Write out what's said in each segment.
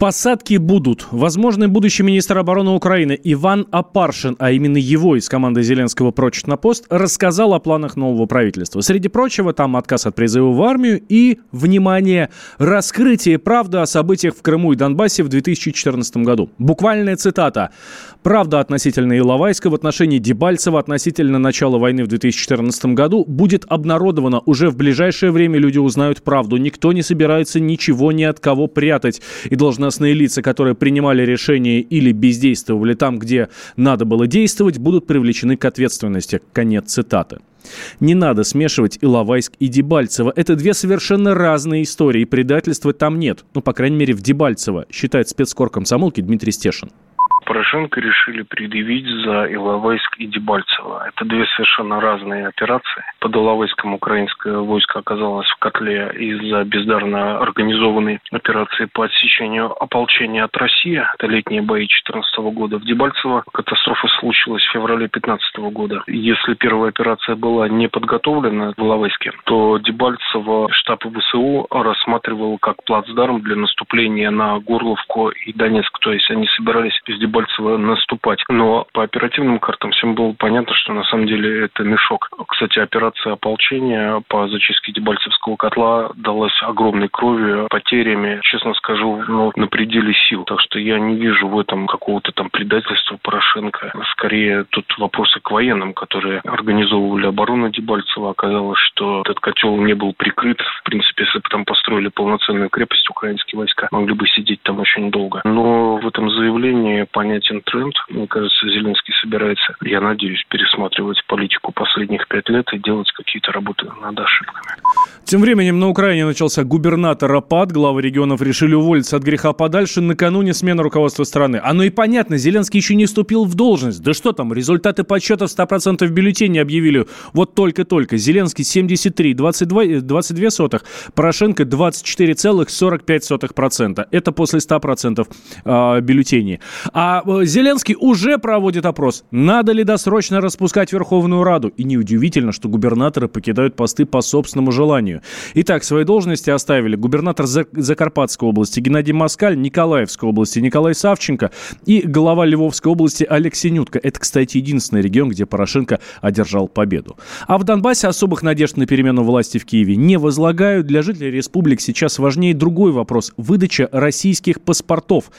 Посадки будут. Возможный будущий министр обороны Украины Иван Апаршин, а именно его из команды Зеленского прочит на пост, рассказал о планах нового правительства. Среди прочего, там отказ от призыва в армию и, внимание, раскрытие правды о событиях в Крыму и Донбассе в 2014 году. Буквальная цитата. Правда относительно Иловайска в отношении Дебальцева относительно начала войны в 2014 году будет обнародована. Уже в ближайшее время люди узнают правду. Никто не собирается ничего ни от кого прятать. И должна должностные лица, которые принимали решения или бездействовали там, где надо было действовать, будут привлечены к ответственности. Конец цитаты. Не надо смешивать Иловайск и Дебальцево. Это две совершенно разные истории. Предательства там нет. Ну, по крайней мере, в Дебальцево, считает спецкор комсомолки Дмитрий Стешин. Порошенко решили предъявить за Иловайск и Дебальцево. Это две совершенно разные операции. Под Иловайском украинское войско оказалось в котле из-за бездарно организованной операции по отсечению ополчения от России. Это летние бои 2014 года. В Дебальцево катастрофа случилась в феврале 2015 года. Если первая операция была не подготовлена в Иловайске, то Дебальцево штаб ВСУ рассматривал как плацдарм для наступления на Горловку и Донецк. То есть они собирались из Дебальцева Дебальцево наступать. Но по оперативным картам всем было понятно, что на самом деле это мешок. Кстати, операция ополчения по зачистке Дебальцевского котла далась огромной кровью, потерями, честно скажу, ну, на пределе сил. Так что я не вижу в этом какого-то там предательства Порошенко. Скорее, тут вопросы к военным, которые организовывали оборону Дебальцева. Оказалось, что этот котел не был прикрыт. В принципе, если бы там построили полноценную крепость, украинские войска могли бы сидеть там очень долго. Но в этом заявлении понятен тренд. Мне кажется, Зеленский собирается, я надеюсь, пересматривать политику последних пять лет и делать какие-то работы над ошибками. Тем временем на Украине начался губернатор Апат. Главы регионов решили уволиться от греха подальше накануне смены руководства страны. Оно и понятно, Зеленский еще не вступил в должность. Да что там, результаты подсчетов 100% бюллетеней объявили вот только-только. Зеленский 73, 22, 22 сотых, Порошенко 24,45%. Это после 100% э, бюллетеней. А э, Зеленский уже проводит опрос, надо ли досрочно распускать Верховную Раду. И неудивительно, что губернаторы покидают посты по собственному желанию. Итак, свои должности оставили губернатор Закарпатской области Геннадий Москаль, Николаевской области Николай Савченко и глава Львовской области Алексей Нютко. Это, кстати, единственный регион, где Порошенко одержал победу. А в Донбассе особых надежд на перемену власти в Киеве не возлагают. Для жителей республик сейчас важнее другой вопрос – выдача российских паспортов.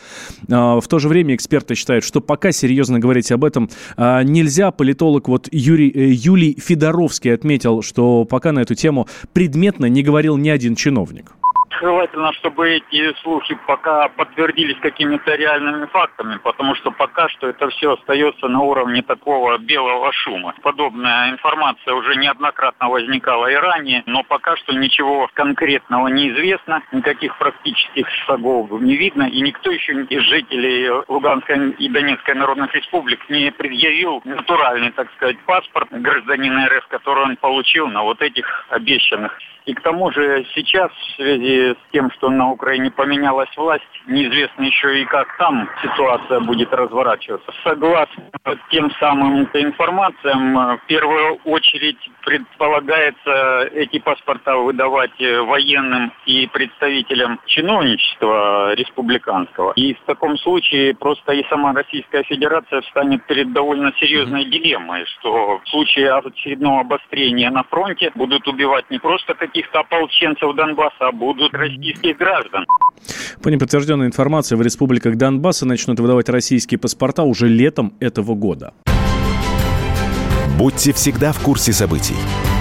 А, в то же время эксперты считают, что пока серьезно говорить об этом а, нельзя. Политолог вот Юрий, э, Юлий Федоровский отметил, что пока на эту тему предметно не говорил ни один чиновник желательно, чтобы эти слухи пока подтвердились какими-то реальными фактами, потому что пока что это все остается на уровне такого белого шума. Подобная информация уже неоднократно возникала и ранее, но пока что ничего конкретного не известно, никаких практических шагов не видно, и никто еще из жителей Луганской и Донецкой народных республик не предъявил натуральный, так сказать, паспорт гражданина РФ, который он получил на вот этих обещанных и к тому же сейчас в связи с тем, что на Украине поменялась власть, неизвестно еще и как там ситуация будет разворачиваться. Согласно тем самым информациям, в первую очередь предполагается эти паспорта выдавать военным и представителям чиновничества республиканского. И в таком случае просто и сама Российская Федерация встанет перед довольно серьезной дилеммой, что в случае очередного обострения на фронте будут убивать не просто каких-то ополченцев Донбасса, а будут российских граждан. По неподтвержденной информации, в республиках Донбасса начнут выдавать российские паспорта уже летом этого года. Будьте всегда в курсе событий.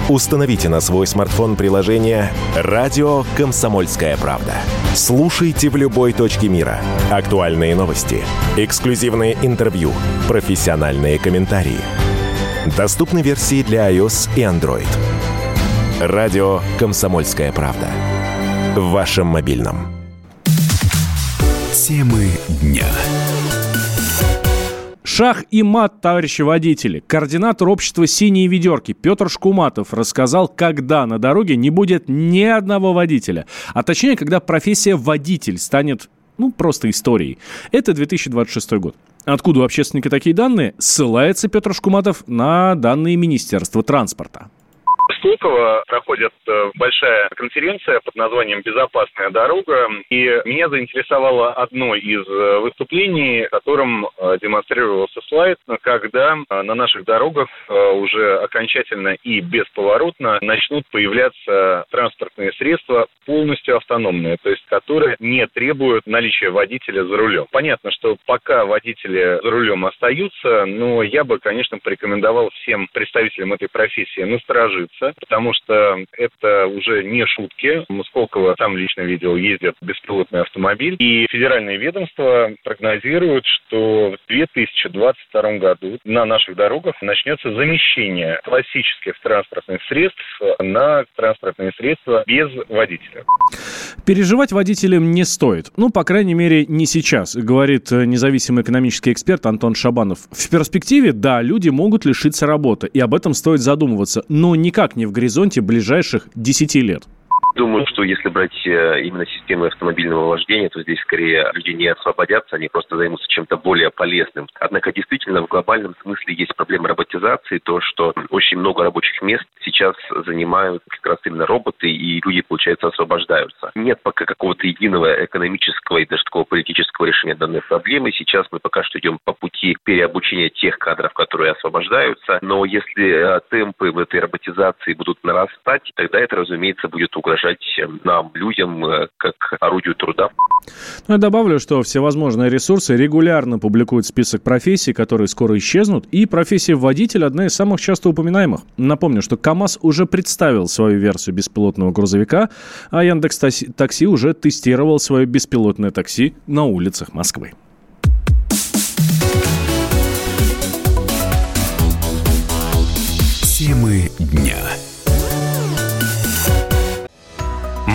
Установите на свой смартфон приложение «Радио Комсомольская правда». Слушайте в любой точке мира. Актуальные новости, эксклюзивные интервью, профессиональные комментарии. Доступны версии для iOS и Android. Радио «Комсомольская правда». В вашем мобильном. Темы дня. Шах и мат, товарищи водители. Координатор общества «Синие ведерки» Петр Шкуматов рассказал, когда на дороге не будет ни одного водителя. А точнее, когда профессия водитель станет ну, просто историей. Это 2026 год. Откуда у общественника такие данные? Ссылается Петр Шкуматов на данные Министерства транспорта Сколково проходит э, большая конференция под названием «Безопасная дорога». И меня заинтересовало одно из э, выступлений, в котором э, демонстрировался слайд, когда на наших дорогах уже окончательно и бесповоротно начнут появляться транспортные средства полностью автономные, то есть которые не требуют наличия водителя за рулем. Понятно, что пока водители за рулем остаются, но я бы, конечно, порекомендовал всем представителям этой профессии насторожиться, потому что это уже не шутки. Сколково сам лично видел, ездит беспилотный автомобиль. И федеральные ведомства прогнозируют, что в 2022 году на наших дорогах начнется замещение классических транспортных средств на транспортные средства без водителя. Переживать водителям не стоит. Ну, по крайней мере, не сейчас, говорит независимый экономический эксперт Антон Шабанов. В перспективе, да, люди могут лишиться работы, и об этом стоит задумываться, но никак не в горизонте ближайших 10 лет. Думаю, что если брать э, именно систему автомобильного вождения, то здесь скорее люди не освободятся, они просто займутся чем-то более полезным. Однако действительно в глобальном смысле есть проблема роботизации, то, что очень много рабочих мест сейчас занимают как раз именно роботы, и люди, получается, освобождаются. Нет пока какого-то единого экономического и даже такого политического решения данной проблемы. Сейчас мы пока что идем по пути переобучения тех кадров, которые освобождаются. Но если э, темпы в этой роботизации будут нарастать, тогда это, разумеется, будет угрожать угрожать нам, людям, э, как орудию труда. Ну, я добавлю, что всевозможные ресурсы регулярно публикуют список профессий, которые скоро исчезнут, и профессия водителя одна из самых часто упоминаемых. Напомню, что КАМАЗ уже представил свою версию беспилотного грузовика, а Яндекс Такси уже тестировал свое беспилотное такси на улицах Москвы. Темы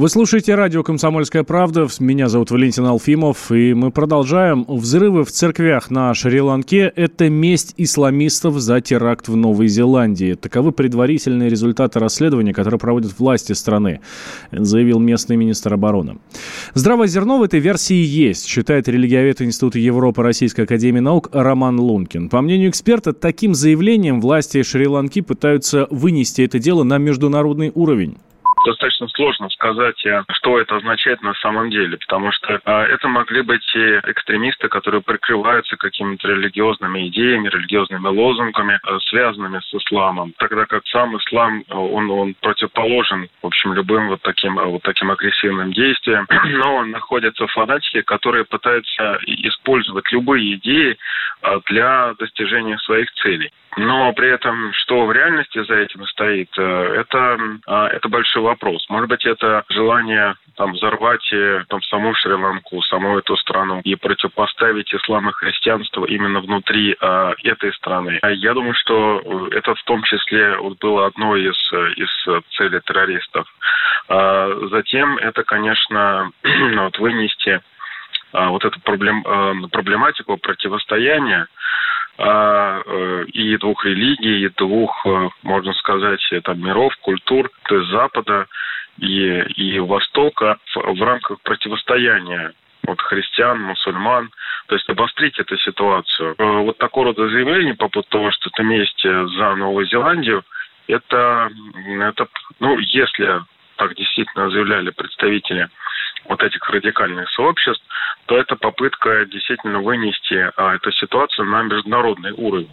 Вы слушаете радио «Комсомольская правда». Меня зовут Валентин Алфимов. И мы продолжаем. Взрывы в церквях на Шри-Ланке – это месть исламистов за теракт в Новой Зеландии. Таковы предварительные результаты расследования, которые проводят власти страны, заявил местный министр обороны. Здравое зерно в этой версии есть, считает религиовед Института Европы Российской Академии Наук Роман Лункин. По мнению эксперта, таким заявлением власти Шри-Ланки пытаются вынести это дело на международный уровень достаточно сложно сказать, э, что это означает на самом деле, потому что э, это могли быть и экстремисты, которые прикрываются какими-то религиозными идеями, религиозными лозунгами, э, связанными с исламом, тогда как сам ислам, он, он противоположен, в общем, любым вот таким, вот таким агрессивным действиям, но находятся фанатики, которые пытаются использовать любые идеи для достижения своих целей. Но при этом, что в реальности за этим стоит, это, это большой вопрос. Может быть, это желание там взорвать э, там саму Шри-Ланку, саму эту страну и противопоставить ислам и христианство именно внутри э, этой страны. А я думаю, что э, это в том числе вот, было одной из, э, из целей террористов. А затем это, конечно, вот, вынести а, вот эту проблем, проблематику противостояния а, и двух религий, и двух, можно сказать, там, миров, культур, то есть Запада и, и Востока в, в рамках противостояния вот христиан, мусульман, то есть обострить эту ситуацию. Э, вот такого рода заявление по поводу того, что это месть за Новую Зеландию, это, это ну, если так действительно заявляли представители вот этих радикальных сообществ, то это попытка действительно вынести а, эту ситуацию на международный уровень.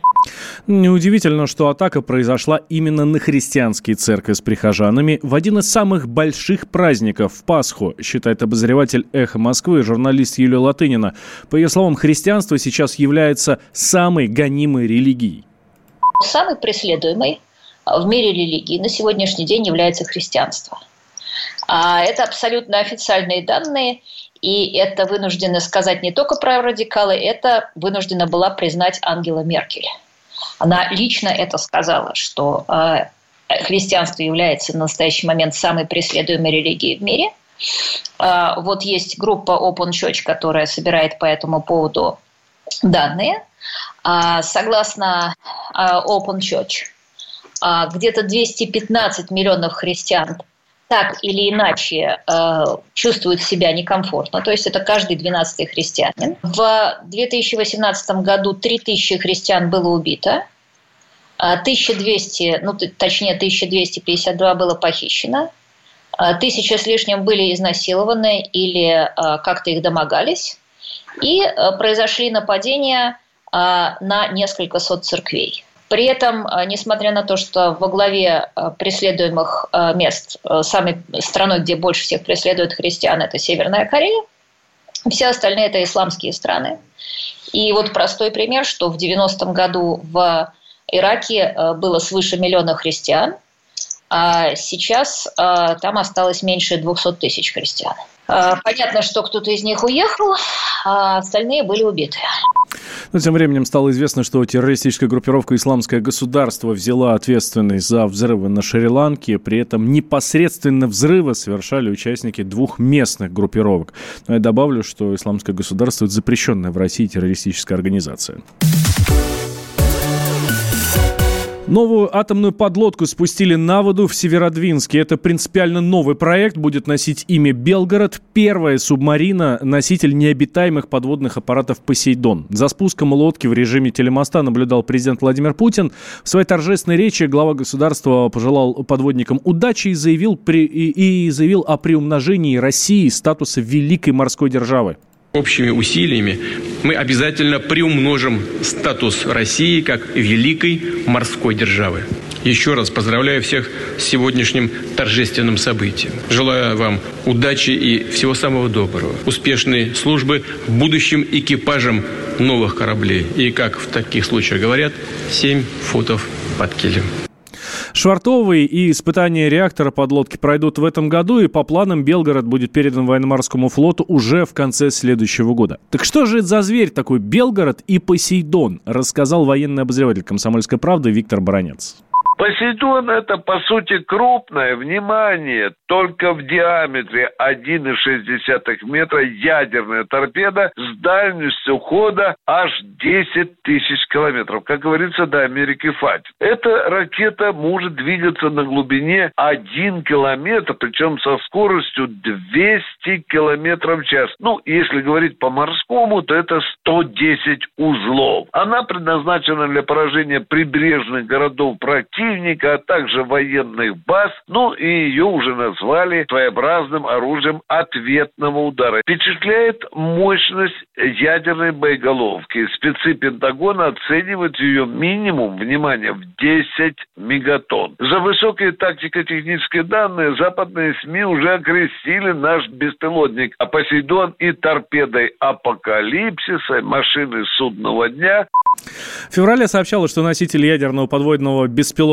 Неудивительно, что атака произошла именно на христианские церкви с прихожанами в один из самых больших праздников в Пасху, считает обозреватель «Эхо Москвы» журналист Юлия Латынина. По ее словам, христианство сейчас является самой гонимой религией. Самой преследуемой в мире религии на сегодняшний день является христианство. А это абсолютно официальные данные, и это вынуждена сказать не только про радикалы, это вынуждена была признать Ангела Меркель. Она лично это сказала, что э, христианство является в настоящий момент самой преследуемой религией в мире. А, вот есть группа Open Church, которая собирает по этому поводу данные. А, согласно Open Church, где-то 215 миллионов христиан так или иначе э, чувствуют себя некомфортно, то есть это каждый двенадцатый христианин. В 2018 году 3000 христиан было убито, 1200, ну точнее 1252 было похищено, тысяча с лишним были изнасилованы или э, как-то их домогались, и произошли нападения на несколько сот церквей. При этом, э, несмотря на то, что во главе э, преследуемых э, мест самой страной, где больше всех преследуют христиан, это Северная Корея, все остальные это исламские страны. И вот простой пример, что в 90-м году в Ираке было свыше миллиона христиан, а сейчас там осталось меньше 200 тысяч христиан. Понятно, что кто-то из них уехал, а остальные были убиты. Но тем временем стало известно, что террористическая группировка «Исламское государство» взяла ответственность за взрывы на Шри-Ланке. При этом непосредственно взрывы совершали участники двух местных группировок. Но я добавлю, что «Исламское государство» – это запрещенная в России террористическая организация. Новую атомную подлодку спустили на воду в Северодвинске. Это принципиально новый проект, будет носить имя «Белгород». Первая субмарина – носитель необитаемых подводных аппаратов «Посейдон». За спуском лодки в режиме телемоста наблюдал президент Владимир Путин. В своей торжественной речи глава государства пожелал подводникам удачи и заявил, при, и, заявил о приумножении России статуса великой морской державы. Общими усилиями мы обязательно приумножим статус России как великой морской державы. Еще раз поздравляю всех с сегодняшним торжественным событием. Желаю вам удачи и всего самого доброго. Успешной службы будущим экипажам новых кораблей. И, как в таких случаях говорят, 7 футов под килем. Швартовый и испытания реактора подлодки пройдут в этом году, и по планам Белгород будет передан военно-морскому флоту уже в конце следующего года. Так что же это за зверь такой Белгород и Посейдон, рассказал военный обозреватель «Комсомольской правды» Виктор Баранец. Посейдон – это, по сути, крупное, внимание, только в диаметре 1,6 метра ядерная торпеда с дальностью хода аж 10 тысяч километров. Как говорится, до Америки хватит. Эта ракета может двигаться на глубине 1 километр, причем со скоростью 200 километров в час. Ну, если говорить по морскому, то это 110 узлов. Она предназначена для поражения прибрежных городов противника, противника, а также военных баз. Ну и ее уже назвали своеобразным оружием ответного удара. Впечатляет мощность ядерной боеголовки. Спецы Пентагона оценивают ее минимум, внимание, в 10 мегатонн. За высокие тактико-технические данные западные СМИ уже окрестили наш беспилотник а Посейдон и торпедой апокалипсиса, машины судного дня. В феврале сообщалось, что носители ядерного подводного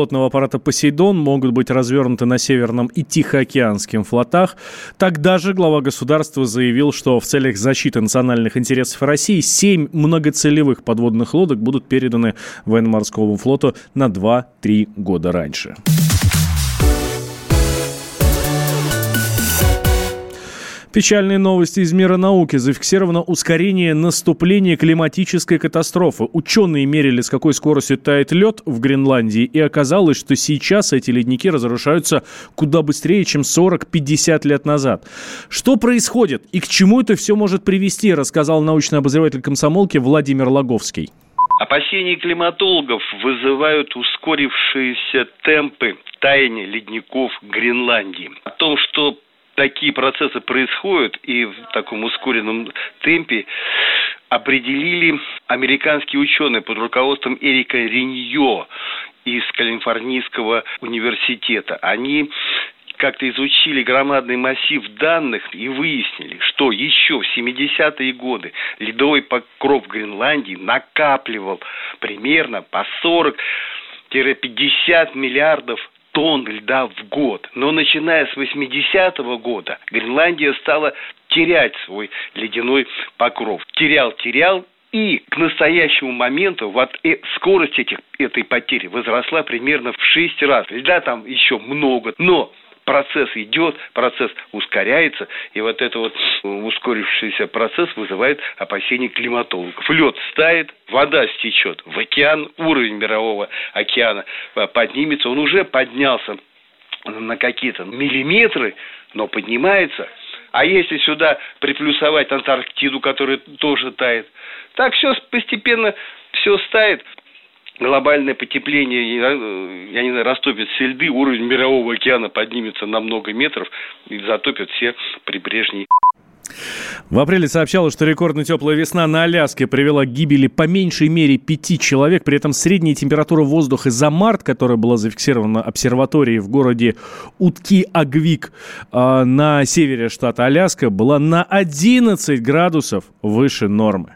беспилотного аппарата «Посейдон» могут быть развернуты на Северном и Тихоокеанском флотах. Тогда же глава государства заявил, что в целях защиты национальных интересов России семь многоцелевых подводных лодок будут переданы военно-морскому флоту на 2-3 года раньше. Печальные новости из мира науки. Зафиксировано ускорение наступления климатической катастрофы. Ученые мерили, с какой скоростью тает лед в Гренландии, и оказалось, что сейчас эти ледники разрушаются куда быстрее, чем 40-50 лет назад. Что происходит и к чему это все может привести, рассказал научный обозреватель комсомолки Владимир Логовский. Опасения климатологов вызывают ускорившиеся темпы таяния ледников Гренландии. О том, что такие процессы происходят и в таком ускоренном темпе определили американские ученые под руководством Эрика Риньо из Калифорнийского университета. Они как-то изучили громадный массив данных и выяснили, что еще в 70-е годы ледовый покров Гренландии накапливал примерно по 40-50 миллиардов тонн льда в год. Но начиная с 80-го года Гренландия стала терять свой ледяной покров. Терял, терял, И к настоящему моменту вот э, скорость этих, этой потери возросла примерно в 6 раз. Да, там еще много, но процесс идет, процесс ускоряется, и вот этот вот ускорившийся процесс вызывает опасения климатологов. Лед стает, вода стечет в океан, уровень мирового океана поднимется, он уже поднялся на какие-то миллиметры, но поднимается. А если сюда приплюсовать Антарктиду, которая тоже тает, так все постепенно все стает глобальное потепление, я не знаю, растопит все льды, уровень мирового океана поднимется на много метров и затопит все прибрежные в апреле сообщалось, что рекордно теплая весна на Аляске привела к гибели по меньшей мере пяти человек. При этом средняя температура воздуха за март, которая была зафиксирована обсерваторией в городе Утки-Агвик э, на севере штата Аляска, была на 11 градусов выше нормы.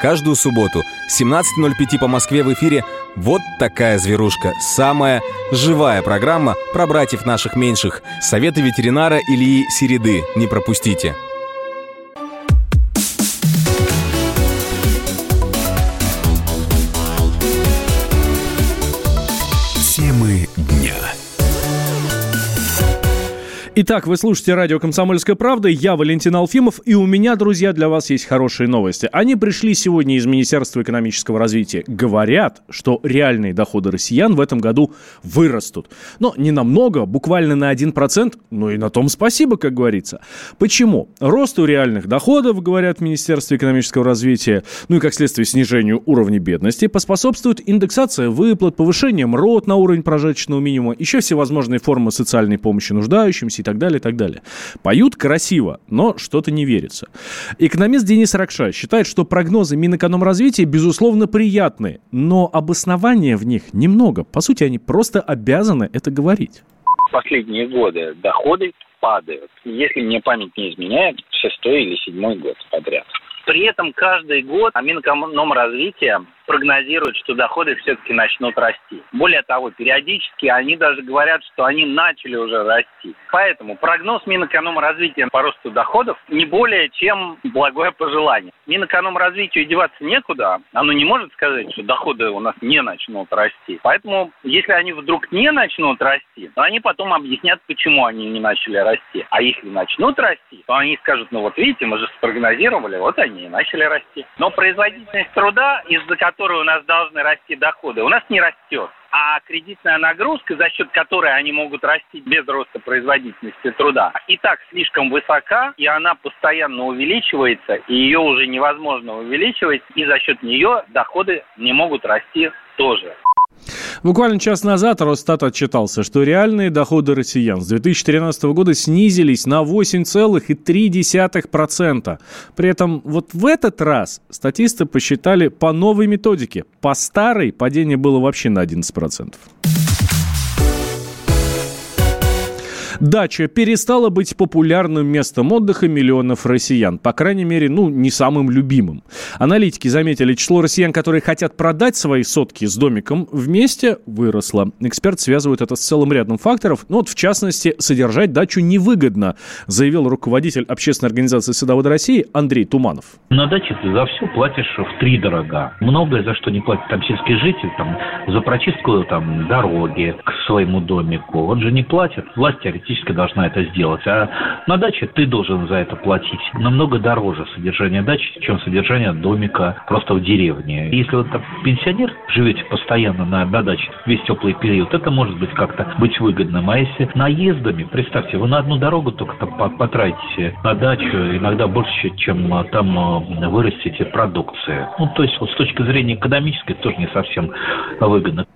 Каждую субботу 17.05 по Москве в эфире «Вот такая зверушка». Самая живая программа про братьев наших меньших. Советы ветеринара Ильи Середы. Не пропустите. Итак, вы слушаете радио «Комсомольская правда». Я Валентин Алфимов. И у меня, друзья, для вас есть хорошие новости. Они пришли сегодня из Министерства экономического развития. Говорят, что реальные доходы россиян в этом году вырастут. Но не намного, буквально на 1%. Ну и на том спасибо, как говорится. Почему? Росту реальных доходов, говорят в Министерстве экономического развития, ну и как следствие снижению уровня бедности, поспособствует индексация выплат, повышение МРОД на уровень прожиточного минимума, еще всевозможные формы социальной помощи нуждающимся так далее, и так далее. Поют красиво, но что-то не верится. Экономист Денис Ракша считает, что прогнозы Минэкономразвития, безусловно, приятны, но обоснования в них немного. По сути, они просто обязаны это говорить. Последние годы доходы падают. Если мне память не изменяет, шестой или седьмой год подряд. При этом каждый год Минэкономразвития прогнозируют, что доходы все-таки начнут расти. Более того, периодически они даже говорят, что они начали уже расти. Поэтому прогноз Минэкономразвития по росту доходов не более чем благое пожелание. Минэкономразвитию деваться некуда, оно не может сказать, что доходы у нас не начнут расти. Поэтому, если они вдруг не начнут расти, то они потом объяснят, почему они не начали расти. А если начнут расти, то они скажут, ну вот видите, мы же спрогнозировали, вот они и начали расти. Но производительность труда, из-за которой которой у нас должны расти доходы, у нас не растет. А кредитная нагрузка, за счет которой они могут расти без роста производительности труда, и так слишком высока, и она постоянно увеличивается, и ее уже невозможно увеличивать, и за счет нее доходы не могут расти тоже. Буквально час назад Росстат отчитался, что реальные доходы россиян с 2013 года снизились на 8,3%. При этом вот в этот раз статисты посчитали по новой методике. По старой падение было вообще на 11%. Дача перестала быть популярным местом отдыха миллионов россиян. По крайней мере, ну, не самым любимым. Аналитики заметили, число россиян, которые хотят продать свои сотки с домиком вместе, выросло. Эксперт связывает это с целым рядом факторов. Ну, вот, в частности, содержать дачу невыгодно, заявил руководитель общественной организации «Садоводы России» Андрей Туманов. На даче ты за все платишь в три дорога. Многое за что не платит там сельский житель, там, за прочистку там, дороги к своему домику. Он же не платит. Власть теоретически должна это сделать. А на даче ты должен за это платить намного дороже содержание дачи, чем содержание домика просто в деревне. Если вот там пенсионер живете постоянно на, на даче весь теплый период, это может быть как-то быть выгодным. А если наездами, представьте, вы на одну дорогу только там потратите на дачу иногда больше, чем а, там а, вырастите продукции. Ну, то есть вот с точки зрения экономической тоже не совсем выгодно.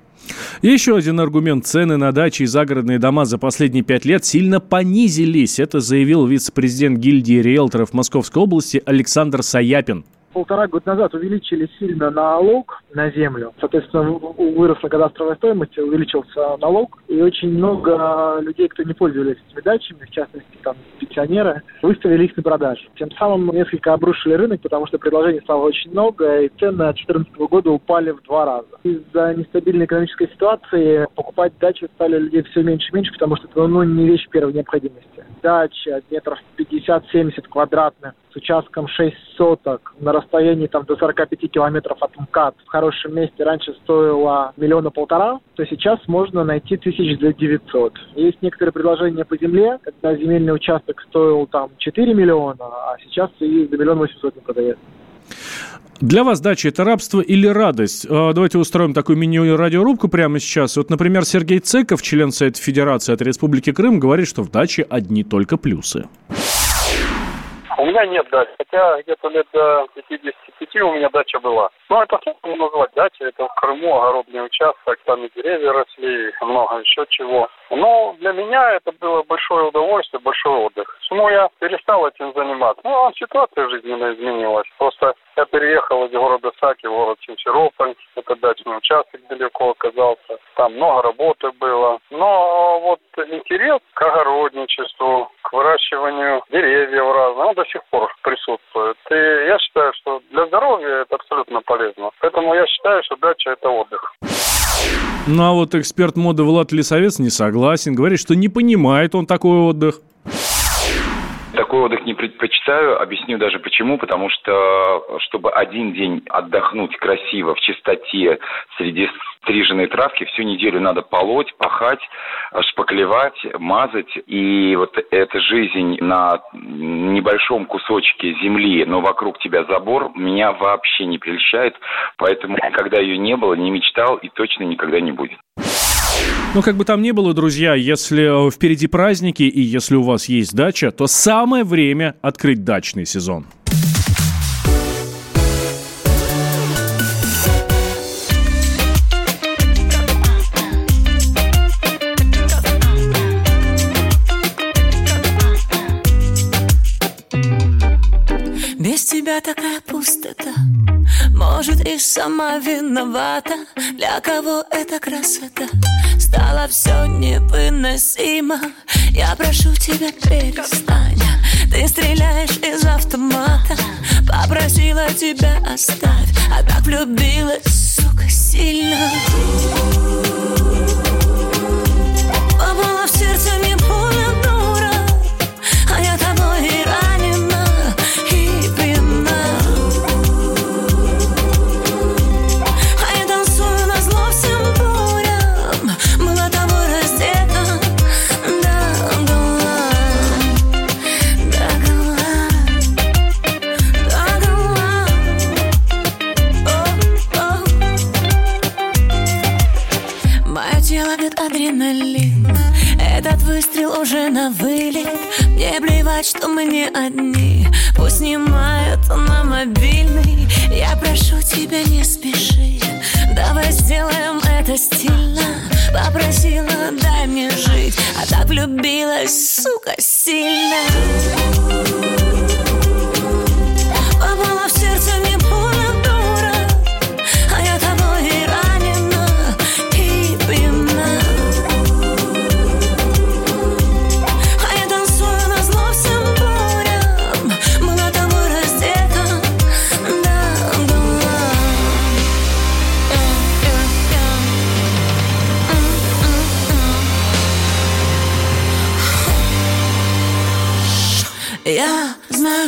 Еще один аргумент. Цены на дачи и загородные дома за последние пять лет сильно понизились. Это заявил вице-президент гильдии риэлторов Московской области Александр Саяпин полтора года назад увеличили сильно налог на землю. Соответственно, выросла кадастровая стоимость, увеличился налог. И очень много людей, кто не пользовались этими дачами, в частности, там, пенсионеры, выставили их на продажу. Тем самым несколько обрушили рынок, потому что предложений стало очень много, и цены 2014 года упали в два раза. Из-за нестабильной экономической ситуации покупать дачи стали людей все меньше и меньше, потому что это ну, не вещь первой необходимости. Дача метров 50-70 квадратных с участком 6 соток на расстоянии там, до 45 километров от МКАД в хорошем месте раньше стоило миллиона полтора, то сейчас можно найти тысяч за 900. Есть некоторые предложения по земле, когда земельный участок стоил там 4 миллиона, а сейчас и за миллион восемьсот не продается. Для вас дача – это рабство или радость? А, давайте устроим такую мини-радиорубку прямо сейчас. Вот, например, Сергей Цеков, член Совета Федерации от Республики Крым, говорит, что в даче одни только плюсы. У меня нет дачи, хотя где-то лет до 55 у меня дача была. Ну, это сложно назвать дача, это в Крыму огородный участок, там и деревья росли, много еще чего. Но для меня это было большое удовольствие, большой отдых. Почему я перестал этим заниматься? Ну, а ситуация жизненно изменилась. Просто я переехал из города Саки в город Симферополь. Это дачный участок далеко оказался. Там много работы было. Но вот интерес к огородничеству, выращиванию деревьев разных, он до сих пор присутствует. И я считаю, что для здоровья это абсолютно полезно. Поэтому я считаю, что дача – это отдых. Ну а вот эксперт моды Влад Лисовец не согласен. Говорит, что не понимает он такой отдых. Такой отдых не предпочитаю. Объясню даже почему. Потому что, чтобы один день отдохнуть красиво, в чистоте, среди стриженной травки, всю неделю надо полоть, пахать, шпаклевать, мазать. И вот эта жизнь на небольшом кусочке земли, но вокруг тебя забор, меня вообще не прельщает. Поэтому никогда ее не было, не мечтал и точно никогда не будет. Ну, как бы там ни было, друзья, если э, впереди праздники и если у вас есть дача, то самое время открыть дачный сезон. Без тебя такая пустота Может и сама виновата. Для кого эта красота? Стало все невыносимо. Я прошу тебя перестань. Ты стреляешь из автомата. Попросила тебя оставь. А так влюбилась, сука, сильно Мне плевать, что мы не одни. Пусть снимают на мобильный. Я прошу тебя, не спеши. Давай сделаем это стильно. Попросила, дай мне жить. А так влюбилась, сука, сильно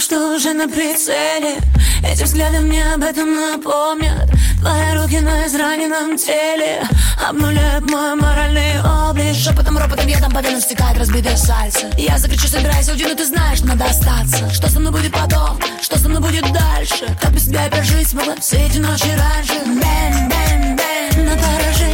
что уже на прицеле. Эти взгляды мне об этом напомнят. Твои руки на израненном теле Обнуляют мой моральный облик. Шепотом, ропотом я там по венам стекает разбитое сальце. Я закричу, собирайся, уйди, но ты знаешь, надо остаться. Что со мной будет потом, что со мной будет дальше? Как без тебя опять жить смогла? Все эти ночи раньше. Бэн, бэн, бэн, на поражении